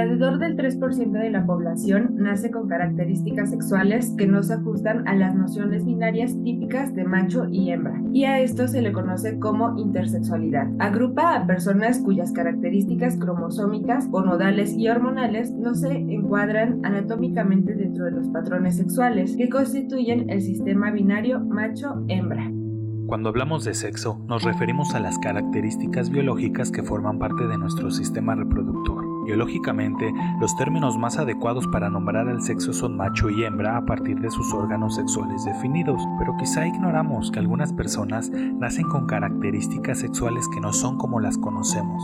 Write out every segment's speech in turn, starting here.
Alrededor del 3% de la población nace con características sexuales que no se ajustan a las nociones binarias típicas de macho y hembra, y a esto se le conoce como intersexualidad. Agrupa a personas cuyas características cromosómicas o nodales y hormonales no se encuadran anatómicamente dentro de los patrones sexuales que constituyen el sistema binario macho-hembra. Cuando hablamos de sexo, nos referimos a las características biológicas que forman parte de nuestro sistema reproductor. Biológicamente, los términos más adecuados para nombrar al sexo son macho y hembra a partir de sus órganos sexuales definidos, pero quizá ignoramos que algunas personas nacen con características sexuales que no son como las conocemos.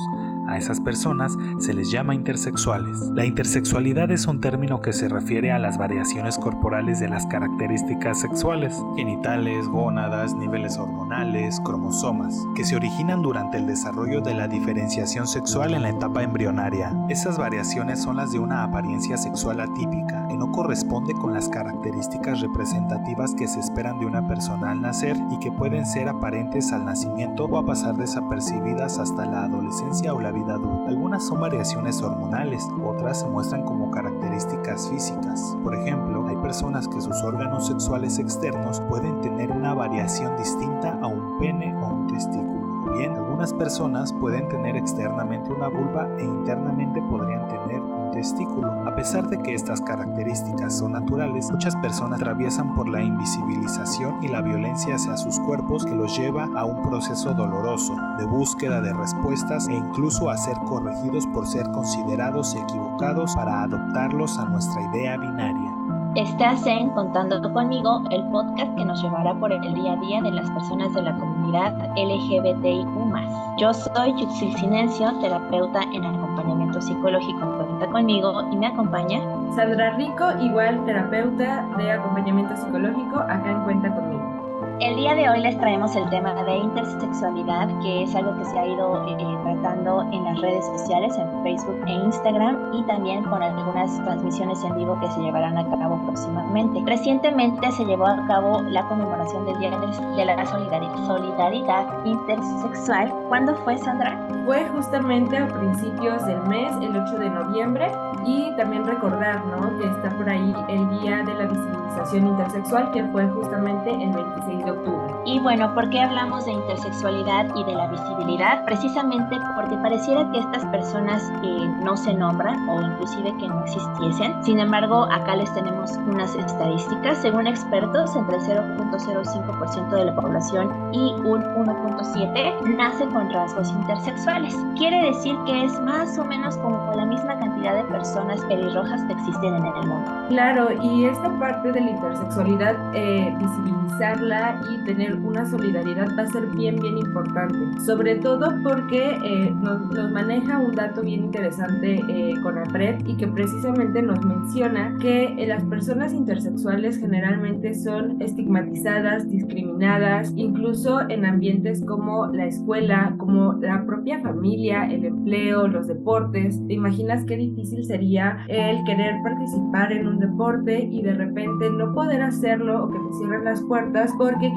A esas personas se les llama intersexuales. La intersexualidad es un término que se refiere a las variaciones corporales de las características sexuales, genitales, gónadas, niveles hormonales, cromosomas, que se originan durante el desarrollo de la diferenciación sexual en la etapa embrionaria. Esas variaciones son las de una apariencia sexual atípica, no corresponde con las características representativas que se esperan de una persona al nacer y que pueden ser aparentes al nacimiento o a pasar desapercibidas hasta la adolescencia o la vida adulta. Algunas son variaciones hormonales, otras se muestran como características físicas. Por ejemplo, hay personas que sus órganos sexuales externos pueden tener una variación distinta a un pene o un testículo. bien, algunas personas pueden tener externamente una vulva e internamente podrían tener testículo. A pesar de que estas características son naturales, muchas personas atraviesan por la invisibilización y la violencia hacia sus cuerpos que los lleva a un proceso doloroso de búsqueda de respuestas e incluso a ser corregidos por ser considerados equivocados para adoptarlos a nuestra idea binaria. Estás en Contando conmigo, el podcast que nos llevará por el día a día de las personas de la comunidad LGBTIQ. Yo soy Yuxil Silencio, terapeuta en acompañamiento psicológico. Cuenta conmigo y me acompaña. Sandra Rico, igual terapeuta de acompañamiento psicológico, acá en Cuenta conmigo. El día de hoy les traemos el tema de intersexualidad, que es algo que se ha ido eh, tratando en las redes sociales, en Facebook e Instagram, y también con algunas transmisiones en vivo que se llevarán a cabo próximamente. Recientemente se llevó a cabo la conmemoración del Día de la Solidaridad, Intersexual. ¿Cuándo fue, Sandra? Fue justamente a principios del mes, el 8 de noviembre, y también recordar ¿no? que está por ahí el Día de la Visibilización Intersexual, que fue justamente el 26 y bueno, ¿por qué hablamos de intersexualidad y de la visibilidad? Precisamente porque pareciera que estas personas eh, no se nombran o inclusive que no existiesen. Sin embargo, acá les tenemos unas estadísticas. Según expertos, entre el 0.05% de la población y un 1.7% nace con rasgos intersexuales. Quiere decir que es más o menos como la misma cantidad de personas pelirrojas que existen en el mundo. Claro, y esta parte de la intersexualidad, eh, visibilizarla y tener una solidaridad va a ser bien, bien importante. Sobre todo porque eh, nos, maneja un dato bien interesante eh, con APRED y que precisamente nos menciona que eh, las personas intersexuales generalmente son estigmatizadas, discriminadas, incluso en ambientes como la escuela, como la propia familia, el empleo, los deportes. ¿Te imaginas qué difícil sería el querer participar en un deporte y de repente no poder hacerlo o que te cierren las puertas porque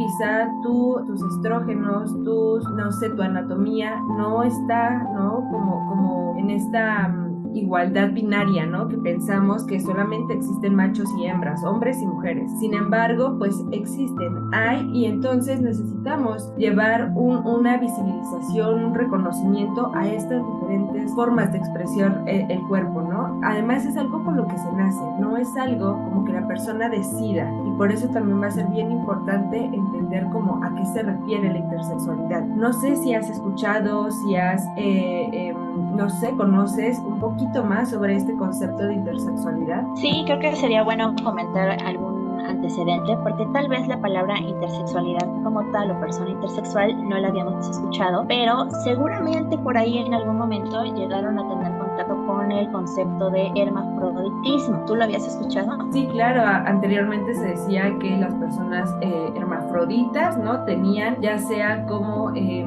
tú, tus estrógenos, tus, no sé, tu anatomía no está, ¿no? Como, como en esta mm, igualdad binaria, ¿no? Que pensamos que solamente existen machos y hembras, hombres y mujeres. Sin embargo, pues existen, hay, y entonces necesitamos llevar una visibilización, un reconocimiento a estas diferentes formas de expresión eh, el cuerpo, ¿no? Además es algo con lo que se nace, no es algo como que la persona decida, y por eso también va a ser bien importante entender cómo a qué se refiere la intersexualidad. No sé si has escuchado, si has, eh, em, no sé, conoces un poquito más sobre este concepto de intersexualidad. Sí, creo que sería bueno comentar algún antecedente porque tal vez la palabra intersexualidad como tal o persona intersexual no la habíamos escuchado, pero seguramente por ahí en algún momento llegaron a tener contacto con el concepto de hermafroditismo. ¿Tú lo habías escuchado? Sí, claro. Anteriormente se decía que las personas eh, hermafroditas, ¿no? Tenían ya sea como... Eh,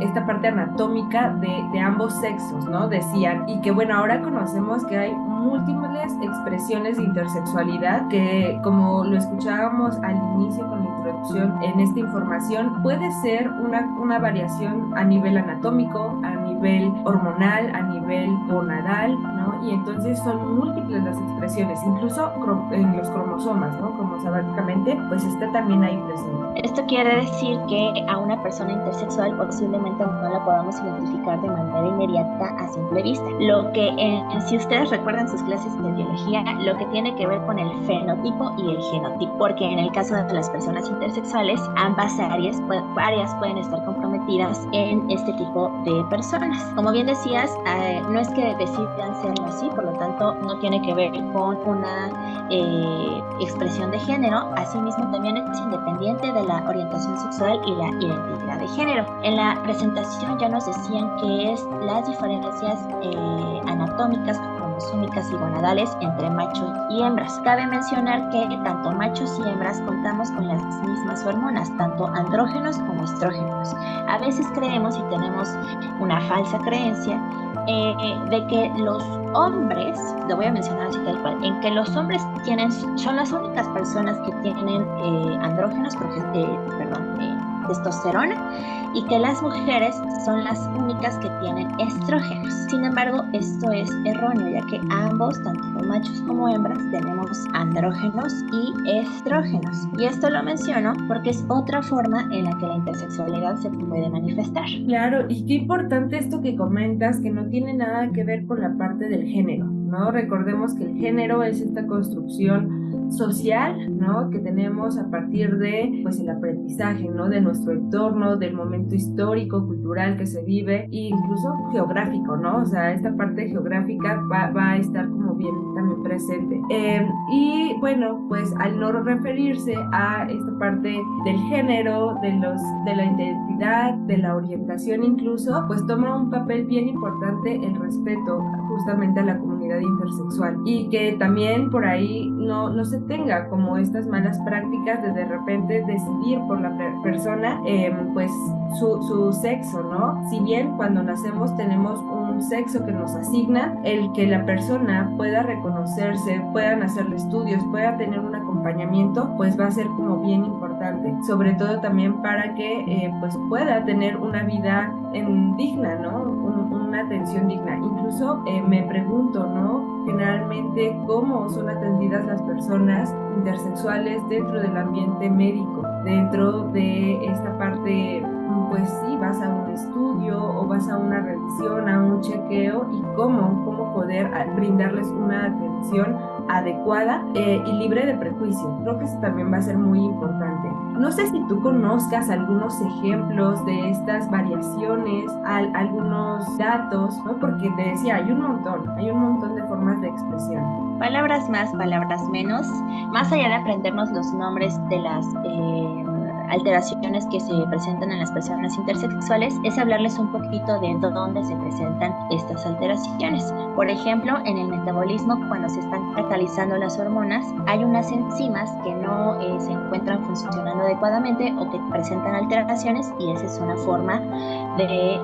esta parte anatómica de, ambos sexos, ¿no? Decían, y que bueno, ahora conocemos que hay múltiples expresiones de intersexualidad que, como lo escuchábamos al inicio con la introducción en esta información, puede ser una, una variación a nivel anatómico, a nivel hormonal, a nivel gonadal, ¿no? Y entonces son múltiples las expresiones, incluso en los cromosomas, ¿no? Cromosómicamente, pues está también ahí presente. Esto quiere decir que a una persona intersexual posiblemente no la podamos identificar de manera inmediata a simple vista. Lo que, eh, si ustedes recuerdan sus clases de biología, lo que tiene que ver con el fenotipo y el genotipo, porque en el caso de las personas intersexuales, ambas áreas, áreas pueden estar comprometidas en este tipo de personas. Como bien decías, eh, no es que decidan serlo así, por lo tanto no tiene que ver con una eh, expresión de género, asimismo también es independiente de la orientación sexual y la identidad de género. En la presentación ya nos decían que es las diferencias eh, anatómicas cromosómicas y gonadales entre machos y hembras. Cabe mencionar que tanto machos y hembras contamos con las mismas hormonas, tanto andrógenos como estrógenos. A veces creemos y tenemos una falsa creencia eh, de que los hombres, lo voy a mencionar así tal cual, en que los hombres tienen, son las únicas personas que tienen eh, andrógenos, eh, perdón, testosterona y que las mujeres son las únicas que tienen estrógenos. Sin embargo, esto es erróneo, ya que ambos, tanto machos como hembras, tenemos andrógenos y estrógenos. Y esto lo menciono porque es otra forma en la que la intersexualidad se puede manifestar. Claro, y qué importante esto que comentas, que no tiene nada que ver con la parte del género, ¿no? Recordemos que el género es esta construcción social, ¿no? Que tenemos a partir de, pues, el aprendizaje, ¿no? De nuestro entorno, del momento histórico, cultural que se vive e incluso geográfico, ¿no? O sea, esta parte geográfica va, a estar como bien también presente. Em, y bueno, pues al no referirse a esta parte del género, de los, de la identidad, de la orientación incluso, pues toma un papel bien importante el respeto justamente a la comunidad intersexual y que también por ahí no, no se tenga como estas malas prácticas de de repente decidir por la persona em, pues su, su, sexo, ¿no? Si bien cuando nacemos tenemos un sexo que nos asigna, el que la persona pueda reconocerse, puedan hacerle estudios, pueda tener un acompañamiento, pues va a ser como bien importante, sobre todo también para que eh, pues pueda tener una vida en, digna, ¿no? Atención digna. Incluso eh, me pregunto, ¿no? Generalmente, ¿cómo son atendidas las personas intersexuales dentro del ambiente médico, dentro de esta parte pues sí, vas a un estudio o vas a una revisión, a un chequeo y cómo, cómo poder ah, brindarles una atención adecuada eh, y libre de prejuicio. Creo que eso también va a ser muy importante. No sé si tú conozcas algunos ejemplos de estas variaciones, algunos datos, ¿no? porque te decía, hay un montón, hay un montón de formas de expresión. Palabras más, palabras menos. Más allá de aprendernos los nombres de las... Eh, alteraciones que se presentan en las personas intersexuales es hablarles un poquito de dónde se presentan estas alteraciones. Por ejemplo, en el metabolismo, cuando se están catalizando las hormonas, hay unas enzimas que no eh, se encuentran funcionando adecuadamente o que presentan alteraciones y esa es una forma de, eh,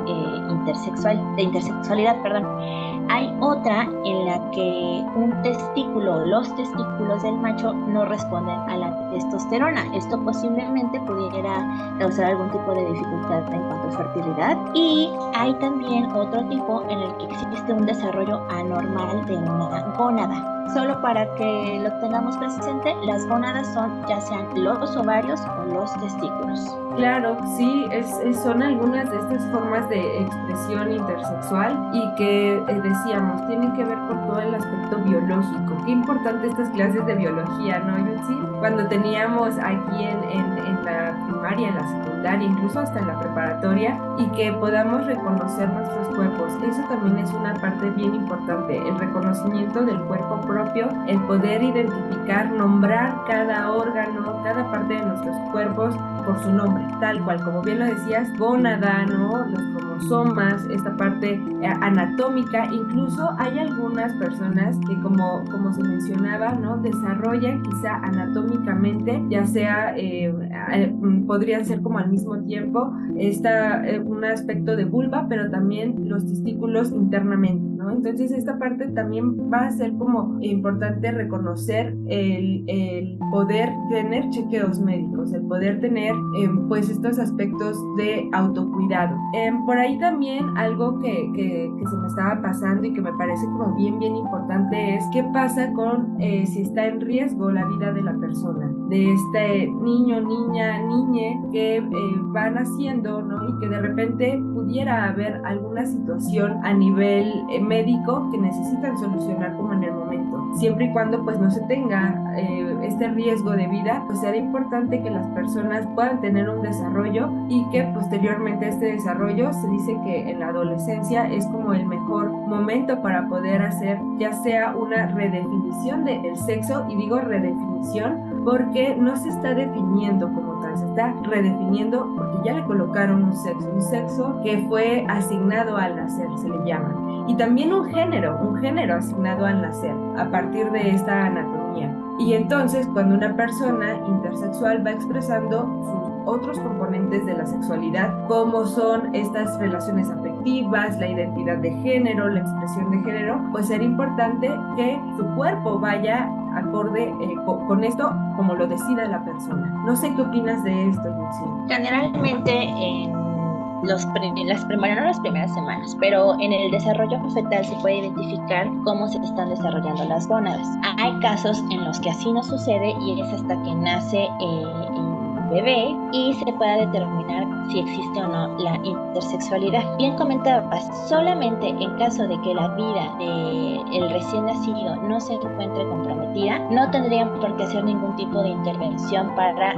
intersexual, de intersexualidad. Perdón. Hay otra en la que un testículo, los testículos del macho no responden a la testosterona. Esto posiblemente pudiera causar algún tipo de dificultad en cuanto a fertilidad. Y hay también otro tipo en el que existe un desarrollo anormal de una gónada. Solo para que lo tengamos presente, las gónadas son ya sean los ovarios o los testículos. Claro, sí, es, son algunas de estas formas de expresión intersexual y que eh, decíamos, tienen que ver con todo el aspecto biológico. Qué importante estas clases de biología, ¿no, Yutsi? Cuando teníamos aquí en, en, en la primaria, en la secundaria, incluso hasta en la preparatoria, y que podamos reconocer nuestros cuerpos. Eso también es una parte bien importante, el reconocimiento del cuerpo propio, el poder identificar, nombrar cada órgano, cada parte de nuestros cuerpos por su nombre, tal cual, como bien lo decías, gónada, ¿no? Los cromosomas, esta parte eh, anatómica, incluso hay algunas personas que como, como se mencionaba, ¿no? Desarrollan quizá anatómicamente, ya sea, eh, eh, podrían ser como al mismo tiempo, está un aspecto de vulva, pero también los testículos internamente, ¿no? Entonces esta parte también va a ser como importante reconocer el, el poder tener chequeos médicos, el poder tener em, pues estos aspectos de autocuidado. Em, por ahí también algo que, que, que, se me estaba pasando y que me parece como bien, bien importante es qué pasa con eh, si está en riesgo la vida de la persona, de este niño, niña, niñe que eh, va naciendo, ¿no? Y que de repente pudiera haber alguna situación a nivel eh, médico que necesitan solucionar como en el momento. Siempre y cuando pues no se tenga este riesgo de vida, pues será importante que las personas puedan tener un desarrollo y que posteriormente este desarrollo se dice que en la adolescencia es como el mejor momento para poder hacer ya sea una redefinición del sexo y digo redefinición porque no se está definiendo como se está redefiniendo porque ya le colocaron un sexo, un sexo que fue asignado al nacer, se le llama. Y también un género, un género asignado al nacer a partir de esta anatomía. Y entonces cuando una persona intersexual va expresando sus otros componentes de la sexualidad, como son estas relaciones afectivas, la identidad de género, la expresión de género, pues será importante que su cuerpo vaya acorde eh, con, esto como lo decida la persona. No sé qué opinas de esto, Lucy. Generalmente en los las, bueno, no las primeras semanas, pero en el desarrollo fetal se puede identificar cómo se están desarrollando las gónadas. Hay casos en los que así no sucede y es hasta que nace eh, bebé y se pueda determinar si existe o no la intersexualidad. Bien comentabas, solamente en caso de que la vida del recién nacido no se encuentre comprometida, no tendrían por qué hacer ningún tipo de intervención para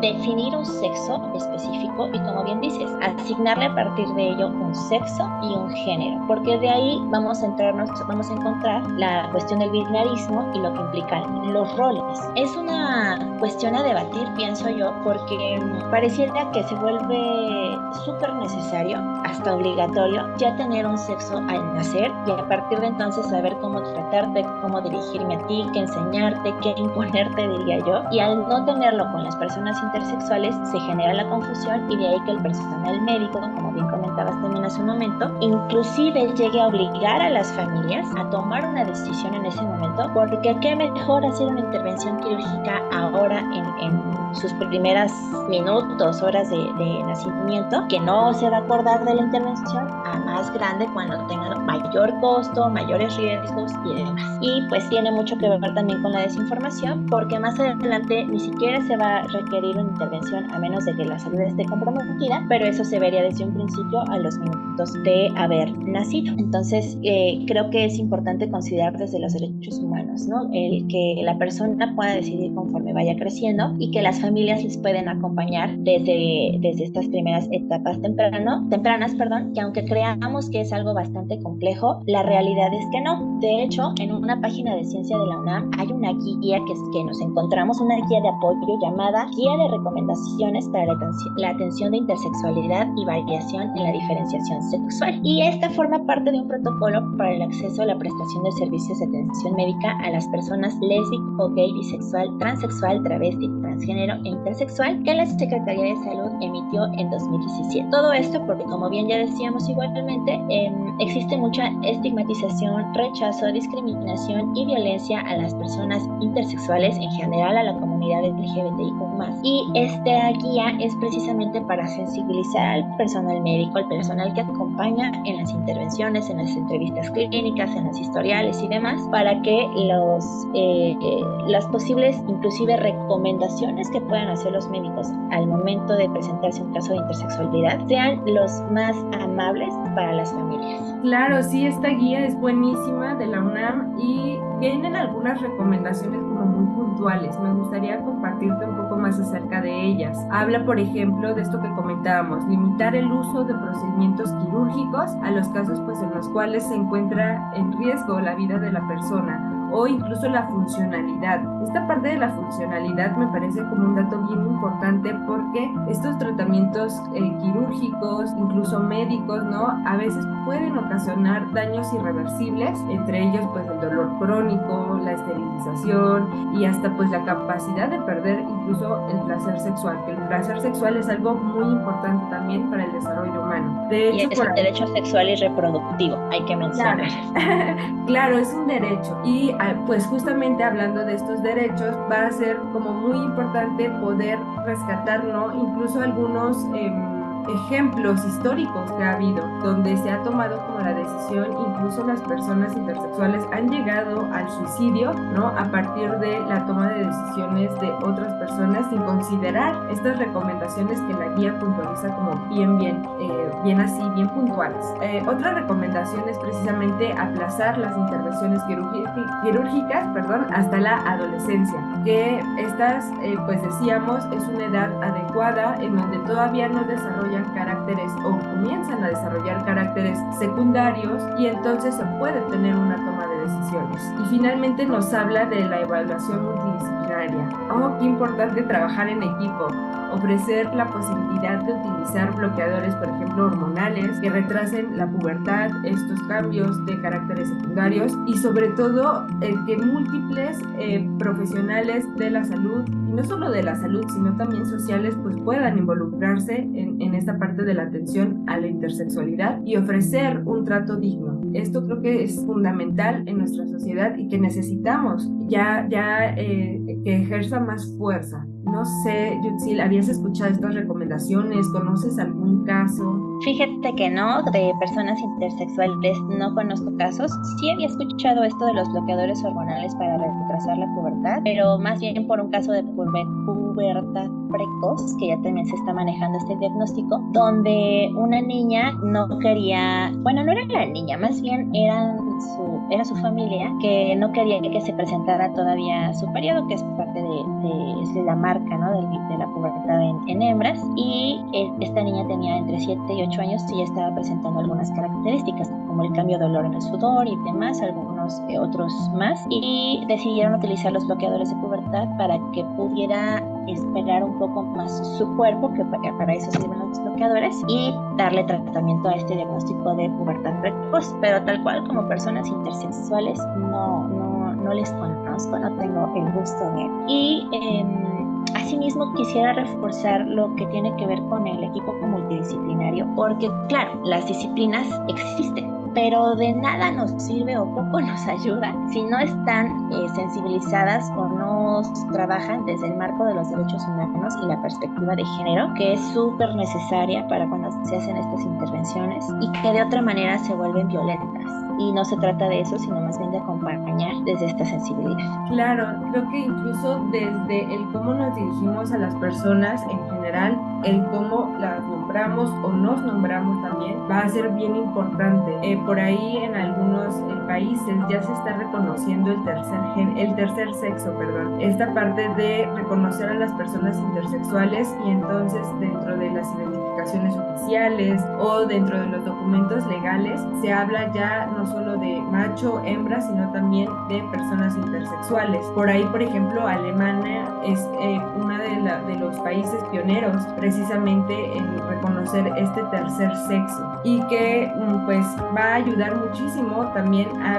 definir un sexo específico y como bien dices, asignarle a partir de ello un sexo y un género, porque de ahí vamos a entrarnos, vamos a encontrar la cuestión del binarismo y lo que implican los roles. Es una cuestión a debatir, pienso yo, porque pareciera que se vuelve súper necesario, hasta obligatorio, ya tener un sexo al nacer y a partir de entonces saber cómo tratarte, cómo dirigirme a ti, qué enseñarte, qué imponerte, diría yo. Y al no tenerlo con las personas intersexuales, se genera la confusión y de ahí que el personal médico, como bien comentabas también hace un momento, inclusive llegue a obligar a las familias a tomar una decisión en ese momento, porque qué mejor hacer una intervención quirúrgica ahora en, en sus primeras minutos, horas de, nacimiento, que no se va a acordar de la intervención a más grande cuando tengan mayor costo, mayores riesgos y demás. Y pues tiene mucho que ver también con la desinformación, porque más adelante ni siquiera se va a requerir una intervención a menos de que la salud esté comprometida, pero eso se vería desde un principio a los minutos de haber nacido. Entonces, eh, creo que es importante considerar desde los derechos humanos, ¿no? El que la persona pueda decidir conforme vaya creciendo y que las familias les pueden acompañar desde, desde estas primeras etapas temprano, tempranas, perdón, que aunque creamos que es algo bastante complejo, la realidad es que no. De hecho, en una página de ciencia de la UNAM hay una guía que, que nos encontramos, una guía de apoyo llamada Guía de Recomendaciones para la la atención de intersexualidad y variación en la diferenciación sexual. Y esta forma parte de un protocolo para el acceso a la prestación de servicios de atención médica a las personas lésbico, gay, bisexual, transexual, travesti, transgénero e intersexual que la Secretaría de Salud emitió en 2017. Todo esto porque, como bien ya decíamos igualmente, em, existe mucha estigmatización, rechazo, discriminación y violencia a las personas intersexuales, en general a la comunidad LGBTIQ+. Y esta guía es precisamente para sensibilizar al personal médico, al personal que acompaña en las intervenciones, en las entrevistas clínicas, en los historiales y demás, para que los, eh, eh, las posibles, inclusive recomendaciones que puedan hacer los médicos al momento de presentarse un caso de intersexualidad sean los más amables para las familias. Claro, sí, esta guía es buenísima de la UNAM y tienen algunas recomendaciones como muy puntuales. Me gustaría compartirte un poco más acerca de ellas. Habla, por ejemplo, de esto que comentábamos, limitar el uso de procedimientos quirúrgicos a los casos pues en los cuales se encuentra en riesgo la vida de la persona o incluso la funcionalidad. Esta parte de la funcionalidad me parece como un dato bien importante porque estos tratamientos eh, quirúrgicos, incluso médicos, ¿no? A veces pueden ocasionar daños irreversibles, entre ellos pues el dolor crónico, la esterilización y hasta pues la capacidad de perder incluso el placer sexual, que el placer sexual es algo muy importante también para el desarrollo humano. De hecho, y es un derecho sexual y reproductivo, hay que mencionar. Claro, es un derecho y ah, pues justamente hablando de estos derechos va a ser como muy importante poder rescatar, ¿no? Incluso algunos... Em, ejemplos históricos que ha habido, donde se ha tomado como la decisión, incluso las personas intersexuales han llegado al suicidio, ¿no? A partir de la toma de decisiones de otras personas sin considerar estas recomendaciones que la guía puntualiza como bien, bien, eh, bien así, bien puntuales. Eh, otra recomendación es precisamente aplazar las intervenciones quirúrgicas, perdón, hasta la adolescencia, que estas, eh, pues decíamos, es una edad adecuada en donde todavía no desarrolla caracteres o comienzan a desarrollar caracteres secundarios y entonces se puede tener una toma de decisiones. Y finalmente nos habla de la evaluación multidisciplinaria. Oh, qué importante trabajar en equipo ofrecer la posibilidad de utilizar bloqueadores, por ejemplo, hormonales, que retrasen la pubertad, estos cambios de caracteres secundarios y sobre todo el que múltiples eh, profesionales de la salud, no solo de la salud, sino también sociales, pues puedan involucrarse en, en esta parte de la atención a la intersexualidad y ofrecer un trato digno. Esto creo que es fundamental en nuestra sociedad y que necesitamos ya, ya eh, que ejerza más fuerza. No sé, Yutzil, ¿habías escuchado estas recomendaciones? ¿Conoces algún caso? Fíjate que no, de personas intersexuales no conozco casos. Sí había escuchado esto de los bloqueadores hormonales para retrasar la pubertad, pero más bien por un caso de pubertad precoz, que ya también se está manejando este diagnóstico, donde una niña no quería, bueno, no era la niña, más bien eran su, era su familia que no quería que se presentara todavía su periodo, que es parte de, la marca ¿no? de, la pubertad en, hembras, y eh, esta niña tenía entre 7 y 8 años y ya estaba presentando algunas características, el cambio de olor en el sudor y demás, algunos eh, otros más, y decidieron utilizar los bloqueadores de pubertad para que pudiera esperar un poco más su cuerpo, que para eso sirven los bloqueadores, y darle tratamiento a este diagnóstico de pubertad precoz. Pero tal cual como personas intersexuales no, no, no les conozco, no tengo el gusto de. Y eh, asimismo quisiera reforzar lo que tiene que ver con el equipo multidisciplinario, porque claro, las disciplinas existen pero de nada nos sirve o poco nos ayuda si no están eh, sensibilizadas o no trabajan desde el marco de los derechos humanos y la perspectiva de género, que es súper necesaria para cuando se hacen estas intervenciones y que de otra manera se vuelven violentas. Y no se trata de eso, sino más bien de acompañar desde esta sensibilidad. Claro, creo que incluso desde el cómo nos dirigimos a las personas en general, el cómo las nombramos o nos nombramos también va a ser bien importante. Eh, por ahí en algunos eh, países ya se está reconociendo el tercer, gen, el tercer sexo, perdón. Esta parte de reconocer a las personas intersexuales y entonces dentro de las identificaciones oficiales o dentro de los documentos legales se habla ya no solo de macho, hembra, sino también de personas intersexuales. Por ahí, por ejemplo, Alemania es eh, uno de, de los países pioneros precisamente en reconocer este tercer sexo y que mm, pues va a ayudar muchísimo también a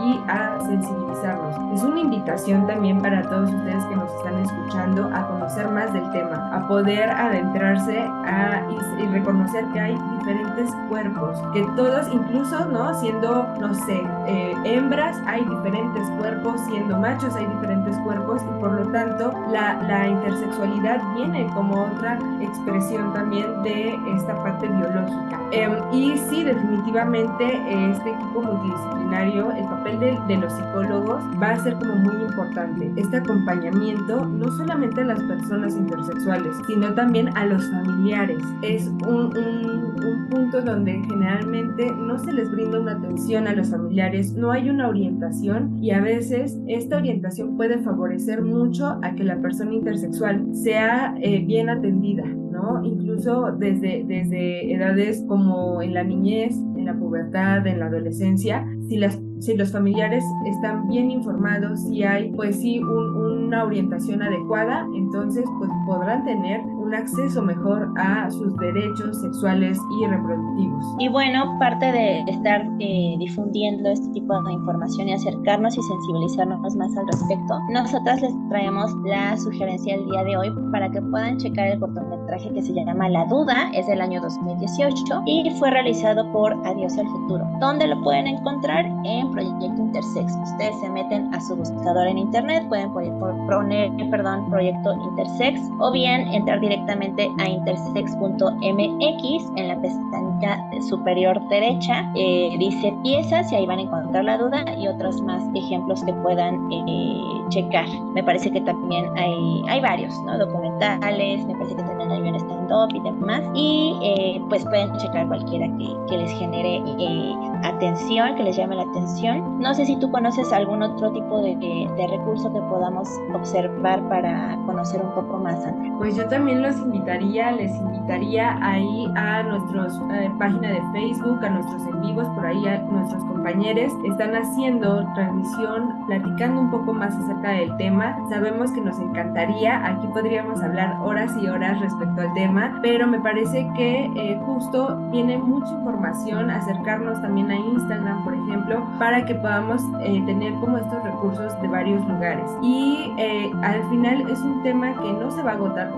y a sensibilizarnos. Es una invitación también para todos ustedes que nos están escuchando a conocer más del tema, a poder adentrarse a, y, reconocer que hay diferentes cuerpos, que todos, incluso, ¿no? Siendo, no sé, eh, hembras, hay diferentes cuerpos, siendo machos hay diferentes cuerpos y por lo tanto la, la intersexualidad viene como otra expresión también de esta parte biológica. Em, y sí, definitivamente este equipo multidisciplinario, el papel de, de, los psicólogos va a ser como muy importante. Este acompañamiento no solamente a las personas intersexuales, sino también a los familiares. Es un, un, un punto donde generalmente no se les brinda una atención a los familiares, no hay una orientación y a veces esta orientación puede favorecer mucho a que la persona intersexual sea eh, bien atendida, ¿no? Incluso desde, desde edades como en la niñez, la pubertad, en la adolescencia, si las si los familiares están bien informados, si hay pues sí una orientación adecuada, entonces pues podrán tener un acceso mejor a sus derechos sexuales y reproductivos. Y bueno, parte de estar eh, difundiendo este tipo de información y acercarnos y sensibilizarnos más al respecto, nosotras les traemos la sugerencia del día de hoy para que puedan checar el cortometraje que se llama La Duda, es del año 2018 y fue realizado por Adiós al Futuro, donde lo pueden encontrar en Proyecto Intersex. Ustedes se meten a su buscador en internet, pueden poner, perdón, Proyecto Intersex o bien entrar directamente a intersex.mx en la pestaña superior derecha. Eh, dice piezas y ahí van a encontrar la duda y otros más ejemplos que puedan eh, checar. Me parece que también hay, hay varios, ¿no? Documentales, me parece que también hay un stand-up y demás. Y eh, pues pueden checar cualquiera que, que les genere atención, que les llame la atención. No sé si tú conoces algún otro tipo de, de, recurso que podamos observar para conocer un poco más, Sandra. Pues yo también los invitaría, les invitaría ahí a nuestra eh, página de Facebook, a nuestros en vivos, por ahí a nuestros compañeros están haciendo transmisión, platicando un poco más acerca del tema. Sabemos que nos encantaría, aquí podríamos hablar horas y horas respecto al tema, pero me parece que eh, justo tiene mucha información, acercarnos también a Instagram, por ejemplo, para que podamos eh, tener como estos recursos de varios lugares. Y eh, al final es un tema que no se va a agotar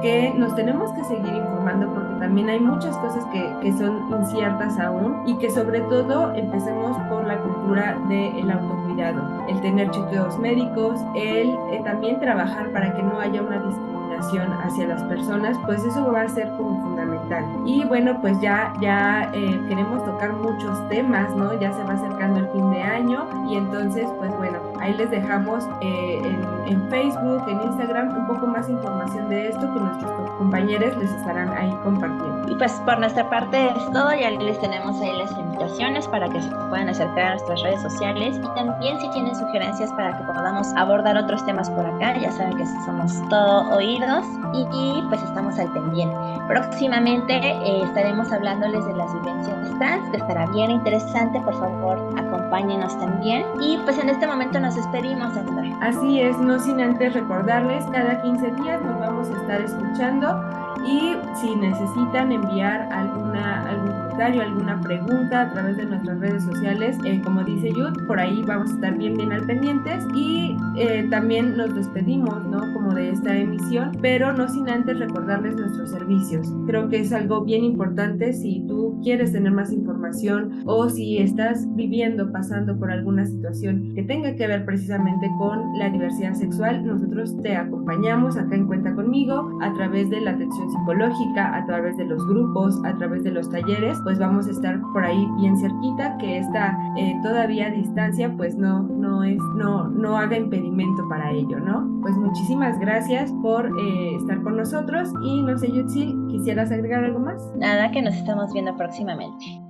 que nos tenemos que seguir informando porque también hay muchas cosas que, que son inciertas aún y que sobre todo empecemos por la cultura del autocuidado, el tener chequeos médicos, el eh, también trabajar para que no haya una discriminación hacia las personas, pues eso va a ser como fundamental. Y bueno, pues ya, ya eh, queremos tocar muchos temas, ¿no? Ya se va acercando el fin de año y entonces, pues bueno, ahí les dejamos eh, en, Facebook, en Instagram, un poco más información de esto que nuestros compañeros les estarán ahí compartiendo. Y pues por nuestra parte es todo, ya les tenemos ahí las invitaciones para que se puedan acercar a nuestras redes sociales y también si tienen sugerencias para que podamos abordar otros temas por acá, ya saben que somos todo oído y, pues estamos al pendiente. Próximamente eh, estaremos hablándoles de las vivencias trans, que estará bien interesante, por favor acompáñenos también. Y pues en este momento nos despedimos, Sandra. Así es, no sin antes recordarles, cada 15 días nos vamos a estar escuchando y si necesitan enviar alguna, algún comentario, alguna pregunta a través de nuestras redes sociales, eh, como dice Yud, por ahí vamos a estar bien, bien al pendientes. Y eh, también nos despedimos, ¿no? Como de esta emisión, pero no sin antes recordarles nuestros servicios. Creo que es algo bien importante si tú quieres tener más información o si estás viviendo, pasando por alguna situación que tenga que ver precisamente con la diversidad sexual, nosotros te acompañamos acá en Cuenta conmigo a través de la atención psicológica, a través de los grupos, a través de los talleres, pues vamos a estar por ahí bien cerquita, que esta eh, todavía distancia pues no, no, es, no, no haga impedimento para ello, ¿no? Pues muchísimas gracias por eh, estar con nosotros y no sé, Yutsi, ¿quisieras agregar algo más? Nada, que nos estamos viendo próximamente.